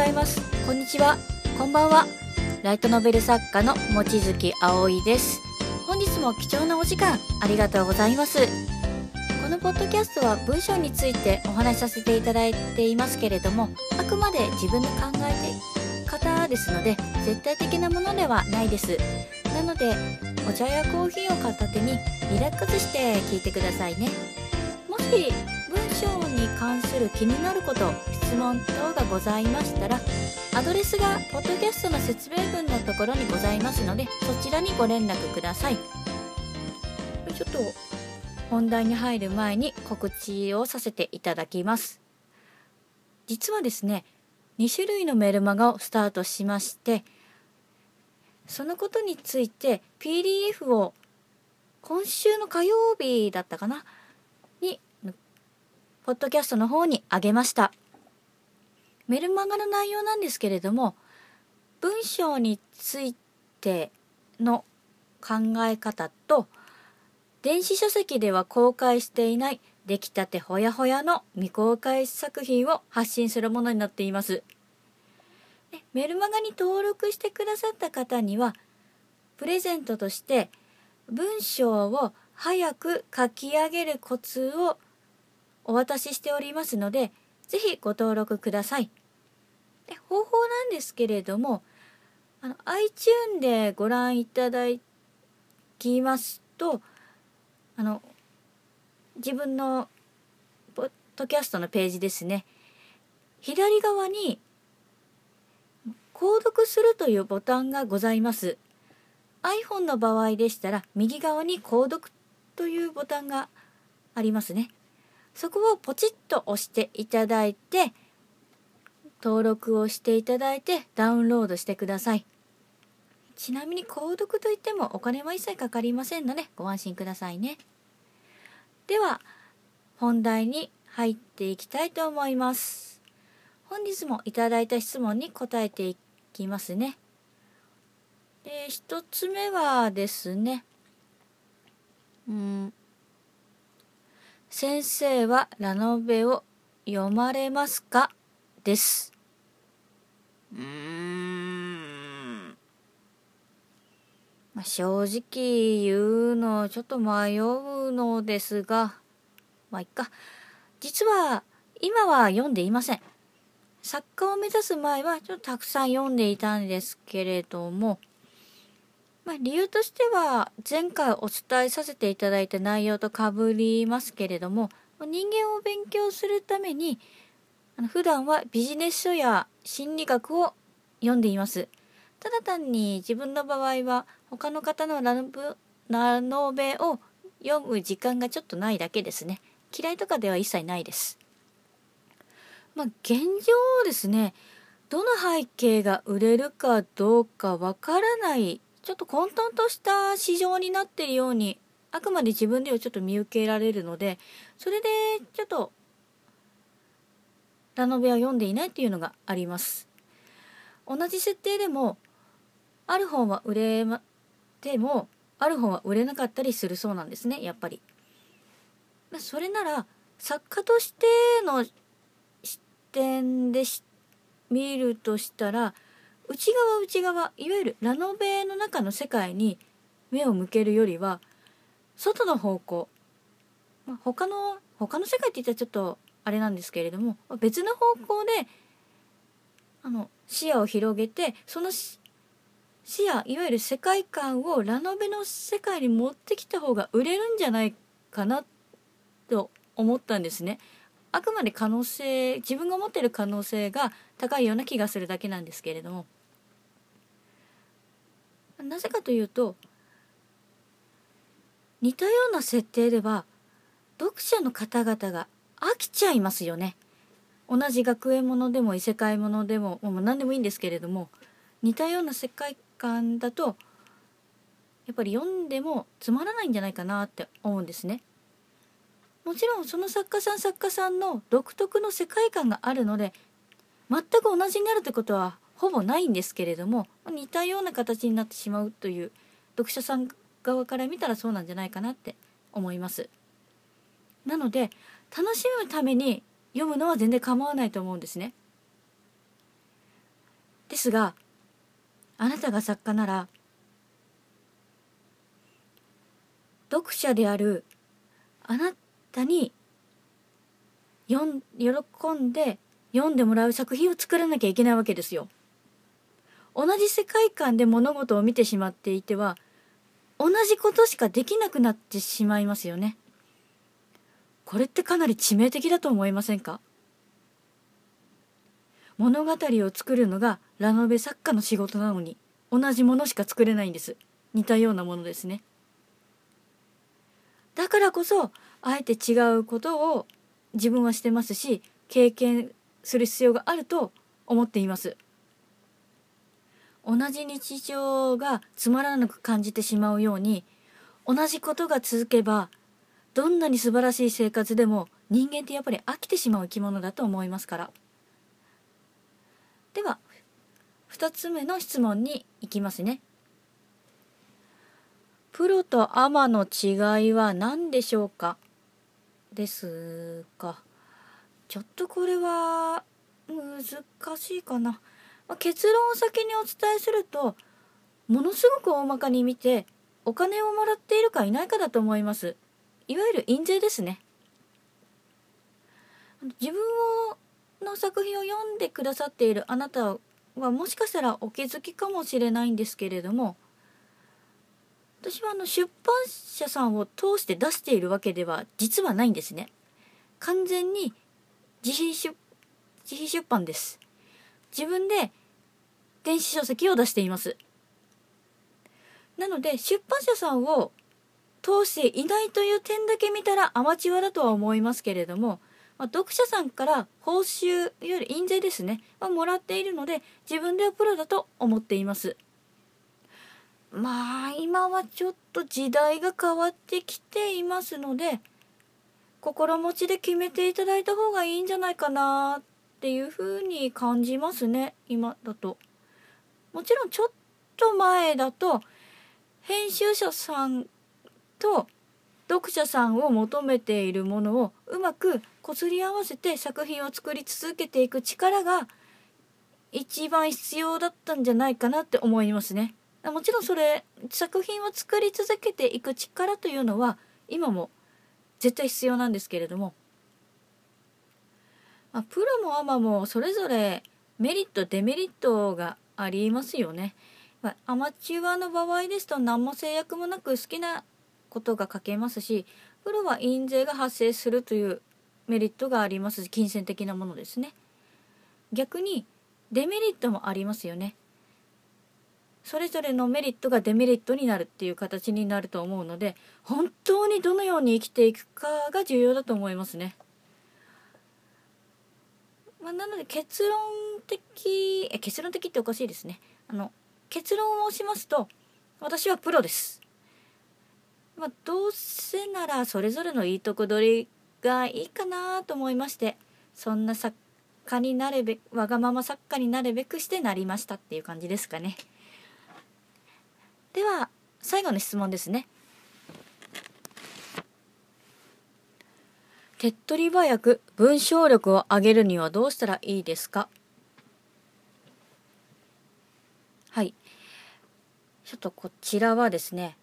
ざいます。こんにちは。こんばんは。ライトノベル作家の望月葵です。本日も貴重なお時間ありがとうございます。このポッドキャストは文章についてお話しさせていただいていますけれどもあくまで自分の考えて方ですので絶対的なものではないです。なのでお茶やコーヒーを片手にリラックスして聞いてくださいね。もし文章に関する気になること質問等がございましたらアドレスがポッドキャストの説明文のところにございますのでそちらにご連絡ください。ちょっと本題に入る前に告知をさせていただきます。実はですね2種類のメルマガをスタートしましてそのことについて PDF を今週の火曜日だったかなポッドキャストの方にあげましたメルマガの内容なんですけれども文章についての考え方と電子書籍では公開していない出来たてほやほやの未公開作品を発信するものになっています。メルマガに登録してくださった方にはプレゼントとして文章を早く書き上げるコツをお渡ししておりますので是非ご登録ください。で方法なんですけれどもあの iTune でご覧いただきますとあの自分のポッドキャストのページですね。左側に購読するというボタンがございます。iPhone の場合でしたら右側に購読というボタンがありますね。そこをポチッと押していただいて登録をしていただいてダウンロードしてください。ちなみに購読といってもお金は一切かかりませんのでご安心くださいね。では本題に入っていきたいと思います。本日もいただいた質問に答えていきますね。で一つ目はですねうん先生はラノベを読まれますか？です。うーん、まあ、正直言うのちょっと迷うのですがまあいっか。実は今は読んでいません。作家を目指す前はちょっとたくさん読んでいたんですけれども、まあ、理由としては前回お伝えさせていただいた内容とかぶりますけれども人間を勉強するために普段はビジネス書や心理学を読んでいます。ただ単に自分の場合は他の方のラノベを読む時間がちょっとないだけですね。嫌いとかでは一切ないです。まあ現状ですね、どの背景が売れるかどうかわからない、ちょっと混沌とした市場になっているように、あくまで自分ではちょっと見受けられるので、それでちょっとラノベは読んでいないっていうのがあります。同じ設定でもある本は売れてもある本は売れなかったりするそうなんですねやっぱり。それなら作家としての視点で見るとしたら内側内側いわゆるラノベの中の世界に目を向けるよりは外の方向、まあ、他の他の世界って言ったらちょっとあれなんですけれども別の方向であの視野を広げてその視野いわゆる世界観をラノベの世界に持ってきた方が売れるんじゃないかなと思ったんですね。あくまで可能性自分が持ってる可能性が高いような気がするだけなんですけれどもなぜかというと似たような設定では読者の方々が飽きちゃいますよね。同じ学園ものでも異世界ものでももう何でもいいんですけれども似たような世界観だとやっぱり読んでもつまらないんじゃないかなって思うんですね。もちろんその作家さん作家さんの独特の世界観があるので全く同じになるってことはほぼないんですけれども似たような形になってしまうという読者さん側から見たらそうなんじゃないかなって思います。なので楽しむために読むのは全然構わないと思うんですね。ですがあなたが作家なら読者であるあなたに読ん喜んで読んでもらう作品を作らなきゃいけないわけですよ。同じ世界観で物事を見てしまっていては同じことしかできなくなってしまいますよね。これってかなり致命的だと思いませんか？物語を作るのがラノベ作家の仕事なのに同じものしか作れないんです。似たようなものですね。だからこそあえて違うことを自分はしてますし経験する必要があると思っています。同じ日常がつまらなく感じてしまうように同じことが続けばどんなに素晴らしい生活でも人間ってやっぱり飽きてしまう生き物だと思いますから。では2つ目の質問に行きますね。プロとアマの違いは何でしょうか？ですかちょっとこれは難しいかな、まあ、結論を先にお伝えするとものすごく大まかに見てお金をもらっているかいないかだと思います。いわゆる印税ですね。自分をの作品を読んでくださっているあなたはもしかしたらお気づきかもしれないんですけれども私はあの出版社さんを通して出しているわけでは実はないんですね。完全に自費出自費出版です。自分で電子書籍を出しています。なので出版社さんを通していないという点だけ見たらアマチュアだとは思いますけれども、まあ、読者さんから報酬いわゆる印税ですね、まあ、もらっているので自分ではプロだと思っています。まあ今はちょっと時代が変わってきていますので心持ちで決めていただいた方がいいんじゃないかなっていうふうに感じますね今だと。もちろんちょっと前だと編集者さんと読者さんを求めているものをうまくこすり合わせて作品を作り続けていく力が一番必要だったんじゃないかなって思いますね。もちろんそれ作品を作り続けていく力というのは今も絶対必要なんですけれども、まあ、プロもアマもそれぞれメリットデメリットがありますよね。まあ、アマチュアの場合ですと何も制約もなく好きなことが書けますしプロは印税が発生するというメリットがありますし金銭的なものですね逆にデメリットもありますよねそれぞれのメリットがデメリットになるっていう形になると思うので本当にどのように生きていくかが重要だと思いますね。まあ、なので結論的え結論的っておかしいですね。あの結論を申しますと私はプロです。まあ、どうせならそれぞれのいいとこ取りがいいかなと思いましてそんな作家になるべわがまま作家になるべくしてなりましたっていう感じですかねでは最後の質問ですね手っ取り早く文章力を上げるにはどうしたらいいですか？はいちょっとこちらはですね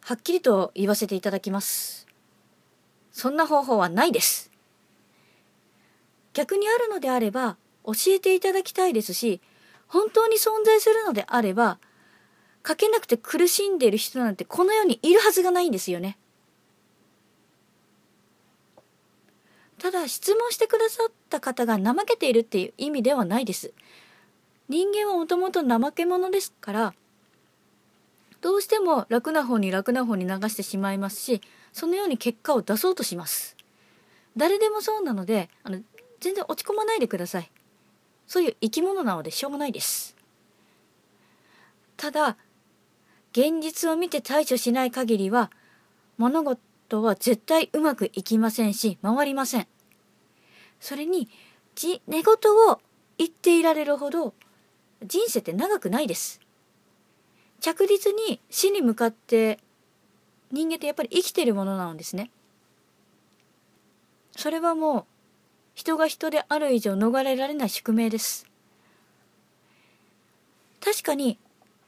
はっきりと言わせていただきます。そんな方法はないです。逆にあるのであれば教えていただきたいですし、本当に存在するのであれば、書けなくて苦しんでいる人なんてこの世にいるはずがないんですよね。ただ質問してくださった方が怠けているっていう意味ではないです。人間はもともと怠け者ですから、どうしても楽な方に楽な方に流してしまいますしそのように結果を出そうとします。誰でもそうなのであの全然落ち込まないでください。そういう生き物なのでしょうがないです。ただ現実を見て対処しない限りは物事は絶対うまくいきませんし回りません。それに寝言を言っていられるほど人生って長くないです着実に死に向かって人間ってやっぱり生きてるものなんですね。それはもう人が人である以上逃れられない宿命です。確かに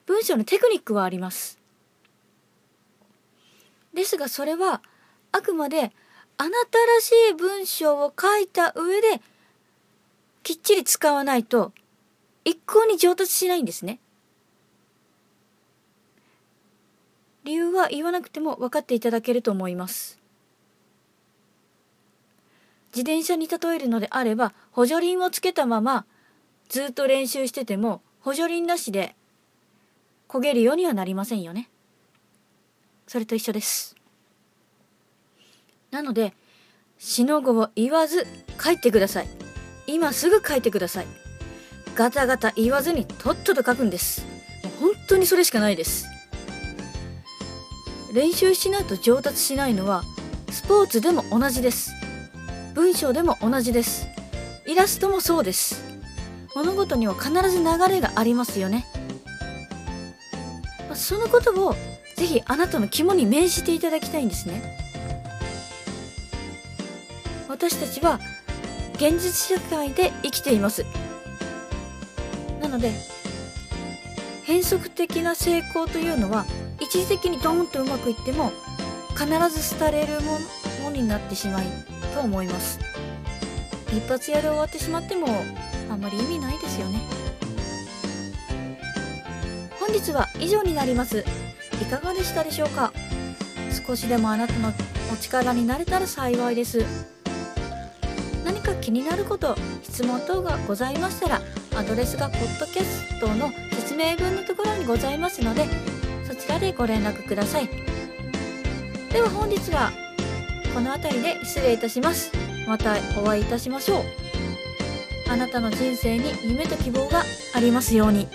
文章のテクニックはありますですがそれはあくまであなたらしい文章を書いた上できっちり使わないと一向に上達しないんですね。理由は言わなくても分かっていただけると思います。自転車に例えるのであれば補助輪をつけたままずっと練習してても補助輪なしで焦げるようにはなりませんよね。それと一緒です。なので、しのごを言わず書いてください。今すぐ書いてください。ガタガタ言わずにとっとと書くんです。もう本当にそれしかないです。練習しないと上達しないのはスポーツでも同じです。文章でも同じです。イラストもそうです。物事には必ず流れがありますよね。そのことをぜひあなたの肝に銘じていただきたいんですね私たちは現実社会で生きていますので変則的な成功というのは一時的にドーンとうまくいっても必ず廃れるものになってしまいと思います。一発屋で終わってしまってもあんまり意味ないですよね。本日は以上になります。いかがでしたでしょうか？少しでもあなたのお力になれたら幸いです。何か気になること質問等がございましたらアドレスがポッドキャストの説明文のところにございますのでそちらでご連絡ください。では本日はこの辺りで失礼いたします。またお会いいたしましょう。あなたの人生に夢と希望がありますように。